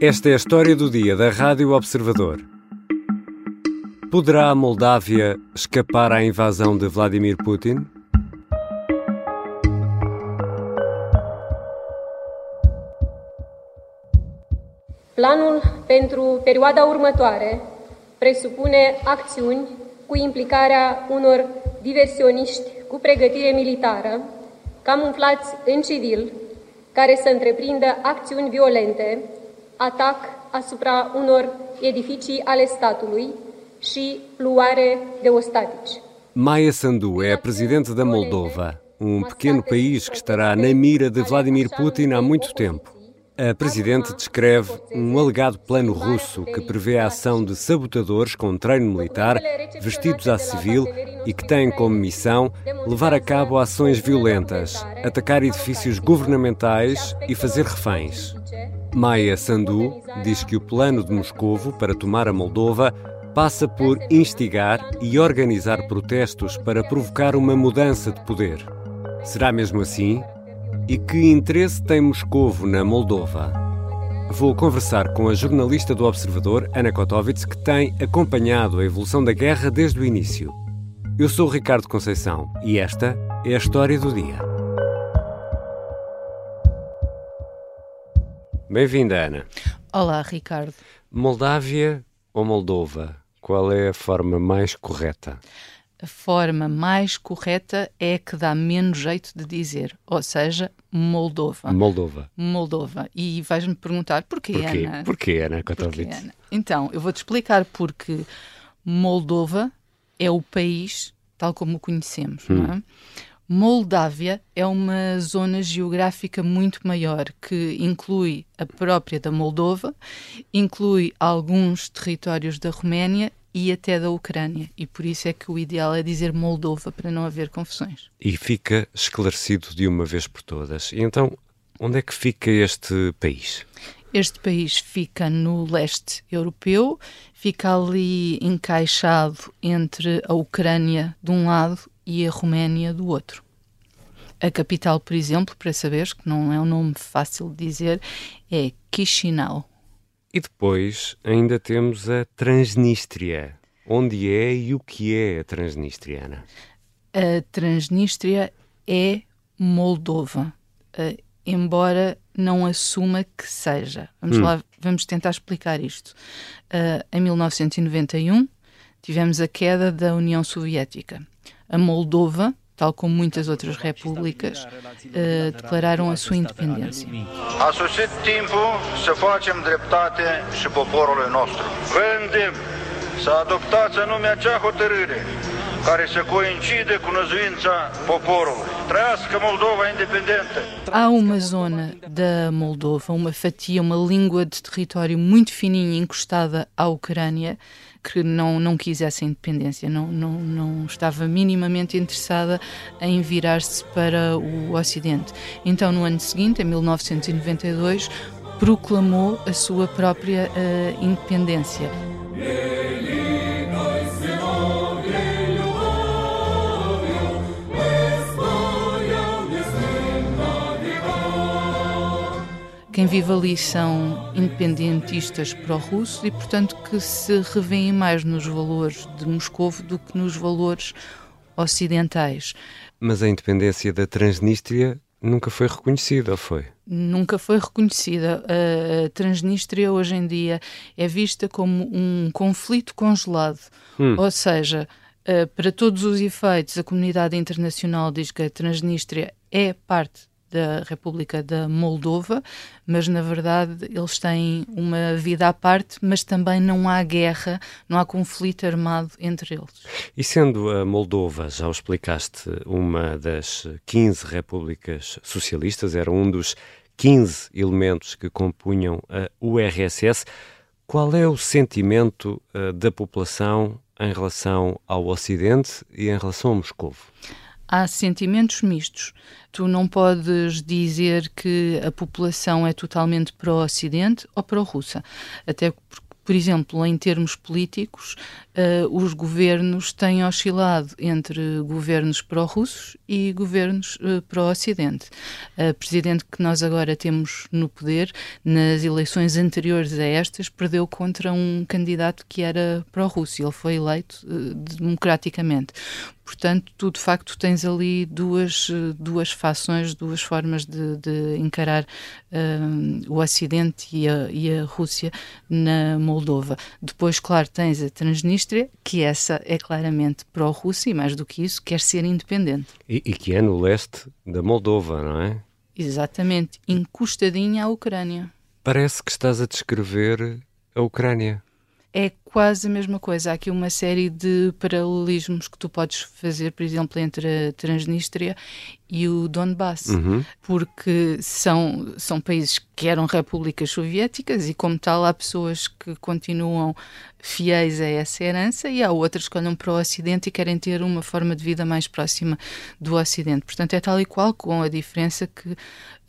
Esta é a história do dia da Rádio Observador. Poderá a Moldávia escapar à invasão de Vladimir Putin? Planul pentru perioada următoare presupune acțiuni cu implicarea unor diversioniști cu pregătire militară, camuflați în civil, care să întreprindă acțiuni violente, atac asupra unor edificii ale statului și luare de ostatici. Maia Sandu é a presidente da Moldova, um pequeno país que estará na mira de Vladimir Putin há muito tempo. A Presidente descreve um alegado plano russo que prevê a ação de sabotadores com treino militar, vestidos à civil e que têm como missão levar a cabo ações violentas, atacar edifícios governamentais e fazer reféns. Maia Sandu diz que o plano de Moscovo para tomar a Moldova passa por instigar e organizar protestos para provocar uma mudança de poder. Será mesmo assim? E que interesse tem Moscovo na Moldova? Vou conversar com a jornalista do Observador, Ana Kotovits, que tem acompanhado a evolução da guerra desde o início. Eu sou Ricardo Conceição e esta é a história do dia. Bem-vinda, Ana. Olá, Ricardo. Moldávia ou Moldova? Qual é a forma mais correta? a forma mais correta é a que dá menos jeito de dizer, ou seja, Moldova. Moldova. Moldova. E vais-me perguntar porquê, porquê? Ana? Porquê, Ana Kotovits? Ana? Então, eu vou-te explicar porque Moldova é o país tal como o conhecemos, hum. não é? Moldávia é uma zona geográfica muito maior que inclui a própria da Moldova, inclui alguns territórios da Roménia e até da Ucrânia. E por isso é que o ideal é dizer Moldova para não haver confusões. E fica esclarecido de uma vez por todas. E então, onde é que fica este país? Este país fica no leste europeu, fica ali encaixado entre a Ucrânia de um lado e a Roménia do outro. A capital, por exemplo, para saberes que não é um nome fácil de dizer, é Chisinau. E depois ainda temos a Transnistria. Onde é e o que é a Transnistriana? A Transnistria é Moldova, embora não assuma que seja. Vamos hum. lá, vamos tentar explicar isto. Em 1991 tivemos a queda da União Soviética. A Moldova tal como muitas outras repúblicas, uh, declararam a sua independência. A sosit timpul să facem dreptate și poporului nostru. Vă îndemn să adoptați anume acea hotărâre care să coincide cu năzuința poporului. Trăiască Moldova independentă! Há uma zona da Moldova, uma fatia, uma língua de território muito fininha encostada à Ucrânia, que não, não quisesse a independência, não, não, não estava minimamente interessada em virar-se para o Ocidente. Então, no ano seguinte, em 1992, proclamou a sua própria uh, independência. Quem vive ali são independentistas pró-russos e, portanto, que se revêem mais nos valores de Moscou do que nos valores ocidentais. Mas a independência da Transnistria nunca foi reconhecida, ou foi? Nunca foi reconhecida. A Transnistria hoje em dia é vista como um conflito congelado, hum. ou seja, para todos os efeitos, a comunidade internacional diz que a Transnistria é parte da República da Moldova, mas na verdade eles têm uma vida à parte, mas também não há guerra, não há conflito armado entre eles. E sendo a Moldova, já o explicaste, uma das 15 repúblicas socialistas, era um dos 15 elementos que compunham a URSS, qual é o sentimento uh, da população em relação ao Ocidente e em relação a Moscou? Há sentimentos mistos. Tu não podes dizer que a população é totalmente pró-Ocidente ou pró-Russa. Até porque, por exemplo, em termos políticos, uh, os governos têm oscilado entre governos pró-russos e governos uh, pró-Ocidente. A presidente que nós agora temos no poder, nas eleições anteriores a estas, perdeu contra um candidato que era pró-russo. Ele foi eleito uh, democraticamente. Portanto, tu de facto tens ali duas, duas fações, duas formas de, de encarar o Ocidente e a, e a Rússia na Moldova. Depois, claro, tens a Transnistria, que essa é claramente pró-Rússia e, mais do que isso, quer ser independente. E, e que é no leste da Moldova, não é? Exatamente, encostadinha à Ucrânia. Parece que estás a descrever a Ucrânia é quase a mesma coisa. Há aqui uma série de paralelismos que tu podes fazer, por exemplo, entre a Transnistria e o Donbass, uhum. porque são, são países que eram repúblicas soviéticas e, como tal, há pessoas que continuam fiéis a essa herança e há outras que olham para o Ocidente e querem ter uma forma de vida mais próxima do Ocidente. Portanto, é tal e qual, com a diferença que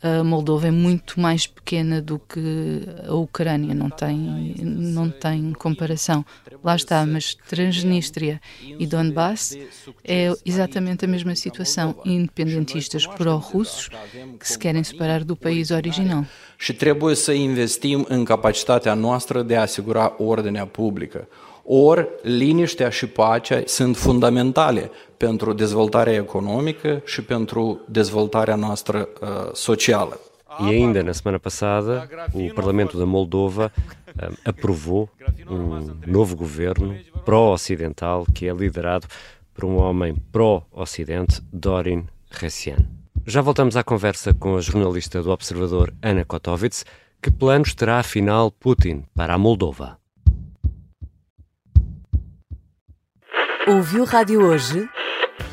a Moldova é muito mais pequena do que a Ucrânia, não tem, não tem comparação. Lá está, mas Transnistria e Donbass é exatamente a mesma situação, independentistas pró-russos que se querem separar do país original. Și trebuie să investim în capacitatea noastră de a asigura ordinea publică. Ori liniștea și pacea sunt fundamentale pentru dezvoltarea econômica și pentru dezvoltarea noastră uh, socială. E ainda na semana passada, o Parlamento da Moldova aprovou um novo governo pró-ocidental que é liderado por um homem pró-ocidente, Dorin Ressian. Já voltamos à conversa com a jornalista do Observador, Ana Kotovits. Que planos terá afinal Putin para a Moldova? Ouviu Rádio Hoje?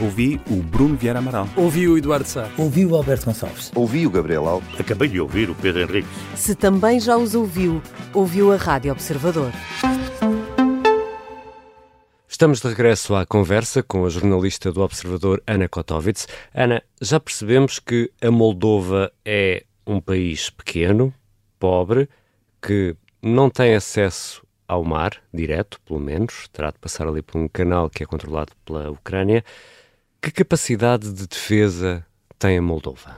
Ouvi o Bruno Vieira Amaral. Ouvi o Eduardo Sá. Ouvi o Alberto Gonçalves. Ouvi o Gabriel Alves. Acabei de ouvir o Pedro Henrique. Se também já os ouviu, ouviu a Rádio Observador. Estamos de regresso à conversa com a jornalista do Observador Ana Kotovits. Ana, já percebemos que a Moldova é um país pequeno, pobre, que não tem acesso ao mar, direto, pelo menos, terá de passar ali por um canal que é controlado pela Ucrânia. Que capacidade de defesa tem a Moldova?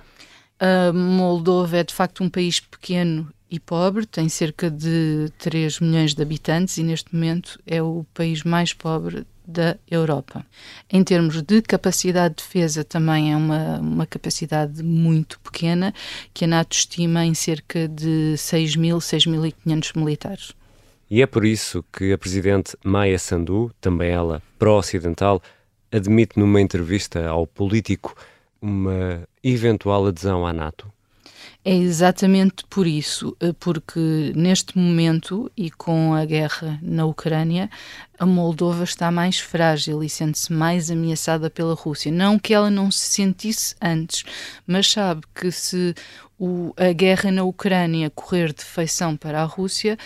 A Moldova é de facto um país pequeno e pobre, tem cerca de 3 milhões de habitantes e neste momento é o país mais pobre da Europa. Em termos de capacidade de defesa, também é uma, uma capacidade muito pequena, que a NATO estima em cerca de 6 mil, 6.500 militares. E é por isso que a presidente Maia Sandu, também ela pró-ocidental, admite numa entrevista ao político uma eventual adesão à NATO? É exatamente por isso, eh, porque neste momento e com a guerra na Ucrânia, a Moldova está mais frágil e sente-se mais ameaçada pela Rússia. Não que ela não se sentisse antes, mas sabe que se o, a guerra na Ucrânia correr de feição para a Rússia,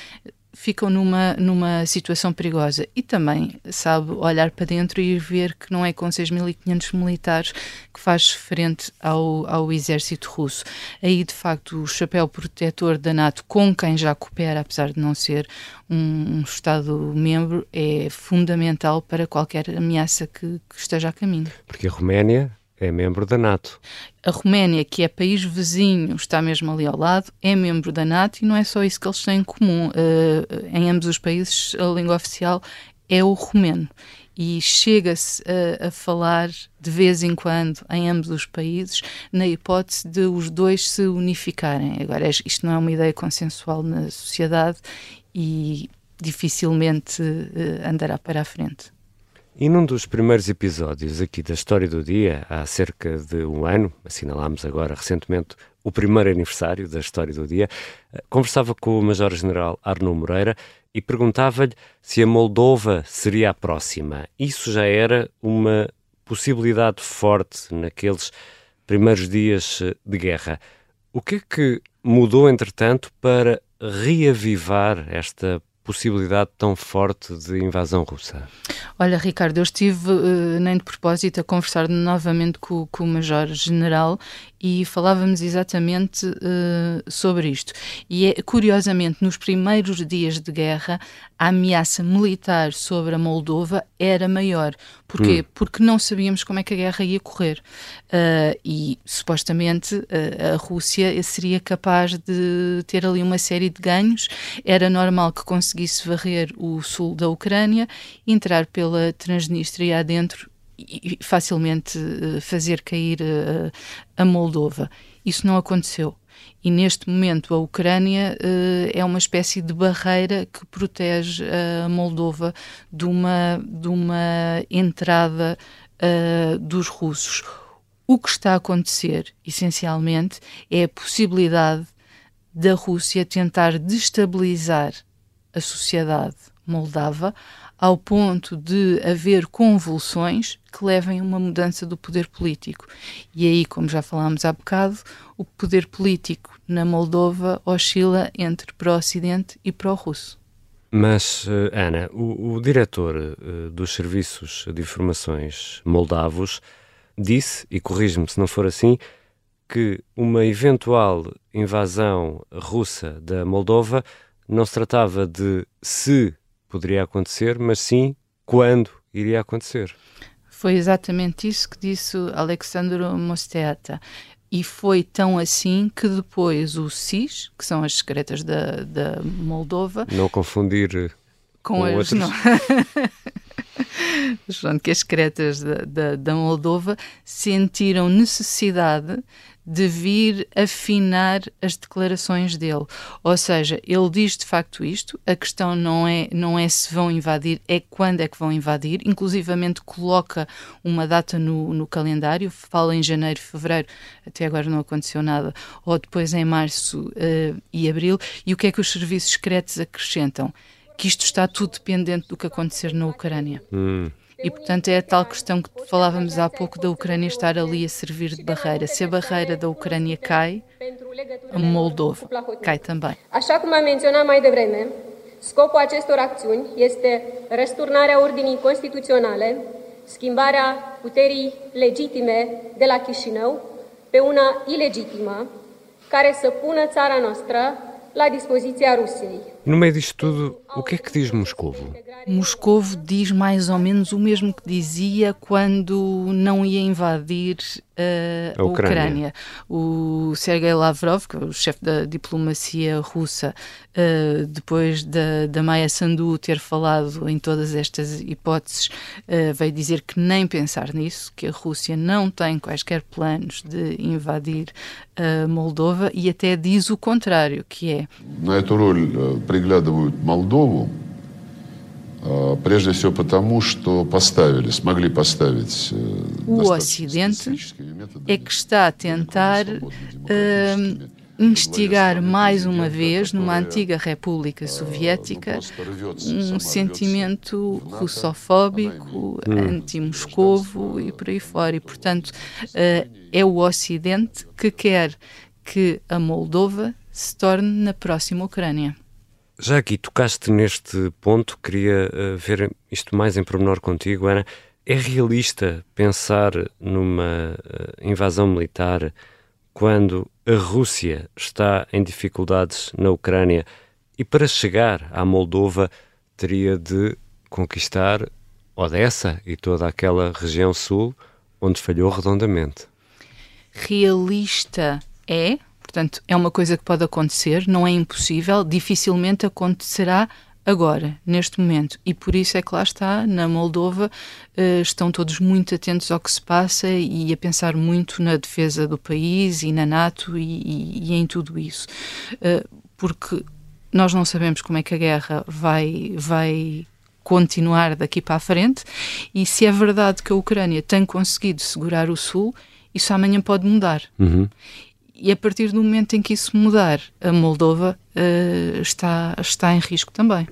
ficam numa, numa situação perigosa e também sabe olhar para dentro e ver que não é com 6.500 militares que faz frente ao, ao exército russo. Aí, de facto, o chapéu protetor da NATO, com quem já coopera, apesar de não ser um, um Estado-membro, é fundamental para qualquer ameaça que, que esteja a caminho. Porque a Roménia é membro da NATO. A Roménia, que é país vizinho, está mesmo ali ao lado, é membro da NATO e não é só isso que eles têm em comum. Uh, em ambos os países, a língua oficial é o romeno. E chega-se a, a, falar de vez em quando em ambos os países na hipótese de os dois se unificarem. Agora, isto não é uma ideia consensual na sociedade e dificilmente uh, andará para a frente. E num dos primeiros episódios aqui da História do Dia, há cerca de um ano, assinalámos agora recentemente o primeiro aniversário da História do Dia, eh, conversava com o Major-General Arno Moreira e perguntava-lhe se a Moldova seria a próxima. Isso já era uma possibilidade forte naqueles primeiros dias eh, de guerra. O que é que mudou, entretanto, para reavivar esta possibilidade tão forte de invasão russa? Olha, Ricardo, eu estive uh, nem de propósito a conversar novamente com, com o Major-General e falávamos exatamente uh, sobre isto. E é, curiosamente, nos primeiros dias de guerra, a ameaça militar sobre a Moldova era maior. Porquê? Hum. Porque não sabíamos como é que a guerra ia correr. Uh, e supostamente uh, a Rússia seria capaz de ter ali uma série de ganhos. Era normal que conseguisse varrer o sul da Ucrânia, entrar pela Transnistria adentro e facilmente eh, fazer cair a, a Moldova. Isso não aconteceu. E neste momento a Ucrânia uh, é uma espécie de barreira que protege a Moldova de uma, de uma entrada dos russos. O que está a acontecer, essencialmente, é a possibilidade da Rússia tentar destabilizar a sociedade moldava ao ponto de haver convulsões que levem a uma mudança do poder político. E aí, como já falámos há bocado, o poder político na Moldova oscila entre pró-Ocidente e pró-Russo. Mas, eh, Ana, o, o diretor uh, dos serviços de informações moldavos disse, e corrige-me se não for assim, que uma eventual invasão russa da Moldova não se tratava de se poderia acontecer, mas sim quando iria acontecer. Foi exatamente isso que disse Alexandro Mosteata. E foi tão assim que depois o SIS, que são as secretas da, da Moldova. Não confundir com, com as. Outros. Não. Pronto, que as secretas da, da, da Moldova sentiram necessidade de vir afinar as declarações dele. Ou seja, ele diz de facto isto, a questão não é, não é se vão invadir, é quando é que vão invadir, inclusivamente coloca uma data no, no calendário, fala em janeiro, fevereiro, até agora não aconteceu nada, ou depois em março uh, e abril, e o que é que os serviços secretos acrescentam? Que isto está tudo dependente do que acontecer na Ucrânia. Hum. E, portanto, é a tal questão que falávamos há pouco da Ucrânia estar ali a servir de barreira. Se a barreira da Ucrânia cai, a Moldova cai também. Așa cum am menționat mai devreme, scopul acestor acțiuni este răsturnarea ordinii constituționale, schimbarea puterii legitime de la Chișinău pe una ilegitimă, care să pună țara noastră la dispoziția Rusiei. No meio disto tudo, o que é que diz Moscovo? Moscovo diz mais ou menos o mesmo que dizia quando não ia invadir uh, a, Ucrânia. Ucrânia. O Sergei Lavrov, que é o chefe da diplomacia russa, uh, depois da, da Maia Sandu ter falado em todas estas hipóteses, uh, veio dizer que nem pensar nisso, que a Rússia não tem quaisquer planos de invadir a Moldova e até diz o contrário, que é На эту роль приглядывают Молдову, Прежде всего потому, что поставили, смогли поставить o Ocidente é que está a tentar uh, instigar mais uma vez numa antiga República Soviética um sentimento russofóbico, anti-moscovo e por aí fora. E, portanto, uh, é o Ocidente que quer que a Moldova se torne na próxima Ucrânia. Já aqui tocaste neste ponto, queria uh, ver isto mais em pormenor contigo, Ana. É realista pensar numa uh, invasão militar quando a Rússia está em dificuldades na Ucrânia e para chegar à Moldova teria de conquistar Odessa e toda aquela região sul onde falhou redondamente? Realista é, Portanto, é uma coisa que pode acontecer, não é impossível, dificilmente acontecerá agora, neste momento. E por isso é que lá está, na Moldova, uh, estão todos muito atentos ao que se passa e a pensar muito na defesa do país e na NATO e, e, em tudo isso. Uh, porque nós não sabemos como é que a guerra vai, vai continuar daqui para a frente e se é verdade que a Ucrânia tem conseguido segurar o Sul, isso amanhã pode mudar. Uhum e a partir do momento em que isso mudar, a Moldova uh, está, está em risco também.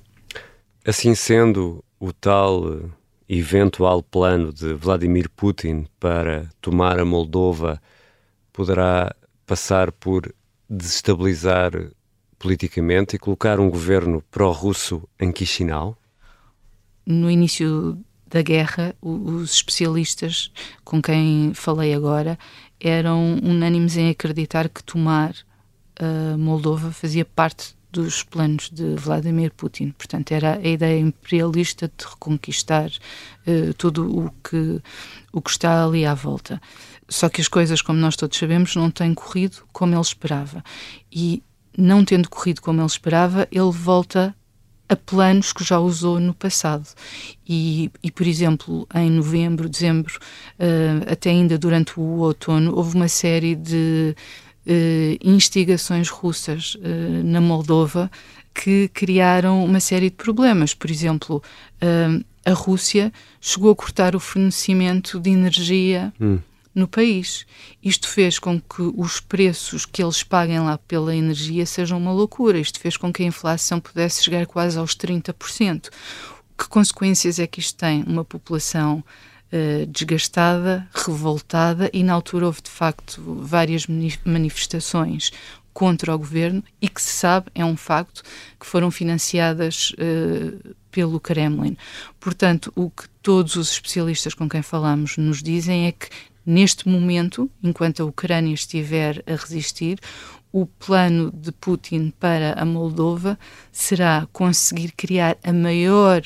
Assim sendo, o tal eh, eventual plano de Vladimir Putin para tomar a Moldova poderá passar por desestabilizar politicamente e colocar um governo pró-russo em Chisinau? No início da guerra, os especialistas com quem falei agora eram unânimes em acreditar que tomar a Moldova fazia parte dos planos de Vladimir Putin. Portanto, era a ideia imperialista de reconquistar uh, tudo o que, o que está ali à volta. Só que as coisas, como nós todos sabemos, não têm corrido como ele esperava. E não tendo corrido como ele esperava, ele volta a planos que já usou no passado. E, e por exemplo, em novembro, dezembro, uh, até ainda durante o outono, houve uma série de uh, instigações russas uh, na Moldova que criaram uma série de problemas. Por exemplo, a Rússia chegou a cortar o fornecimento de energia. Hum no país. Isto fez com que os preços que eles paguem lá pela energia sejam uma loucura. Isto fez com que a inflação pudesse chegar quase aos 30%. Que consequências é que isto tem? Uma população uh, desgastada, revoltada, e na altura houve de facto várias manifestações contra o governo e que se sabe, é um facto, que foram financiadas uh, pelo Kremlin. Portanto, o que todos os especialistas com quem falamos nos dizem é que Neste momento, enquanto a Ucrânia estiver a resistir, o plano de Putin para a Moldova será conseguir criar a maior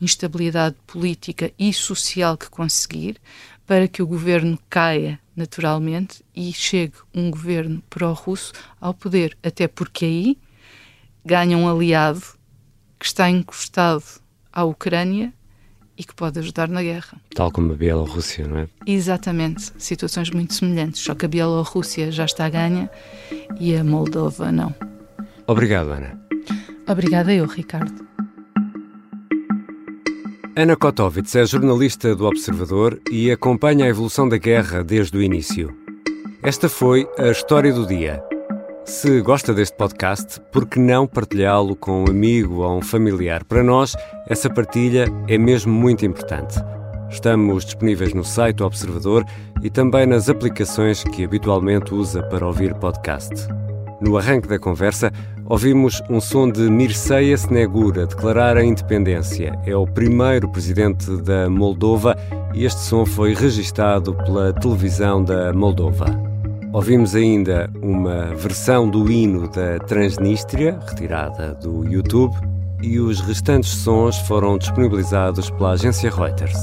instabilidade política e social que conseguir, para que o governo caia naturalmente e chegue um governo pró-russo ao poder. Até porque aí ganha um aliado que está encostado à Ucrânia e que pode ajudar na guerra. Tal como a Bielorrússia, não é? Exatamente, situações muito semelhantes, só que a Bielorrússia já está a ganha e a Moldova não. Obrigado, Ana. Obrigada eu, Ricardo. Ana Kotovits é jornalista do Observador e acompanha a evolução da guerra desde o início. Esta foi a história do dia. Se gosta deste podcast, por que não partilhá-lo com um amigo ou um familiar? Para nós, essa partilha é mesmo muito importante. Estamos disponíveis no site do Observador e também nas aplicações que habitualmente usa para ouvir podcast. No arranque da conversa, ouvimos um som de Mircea Snegura declarar a independência. É o primeiro presidente da Moldova e este som foi registado pela televisão da Moldova. Ouvimos ainda uma versão do hino da Transnistria, retirada do YouTube, e os restantes sons foram disponibilizados pela agência Reuters.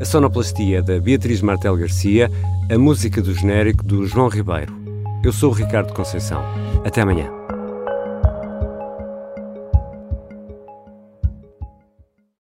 A sonoplastia da Beatriz Martel Garcia, a música do genérico do João Ribeiro. Eu sou o Ricardo Conceição. Até amanhã.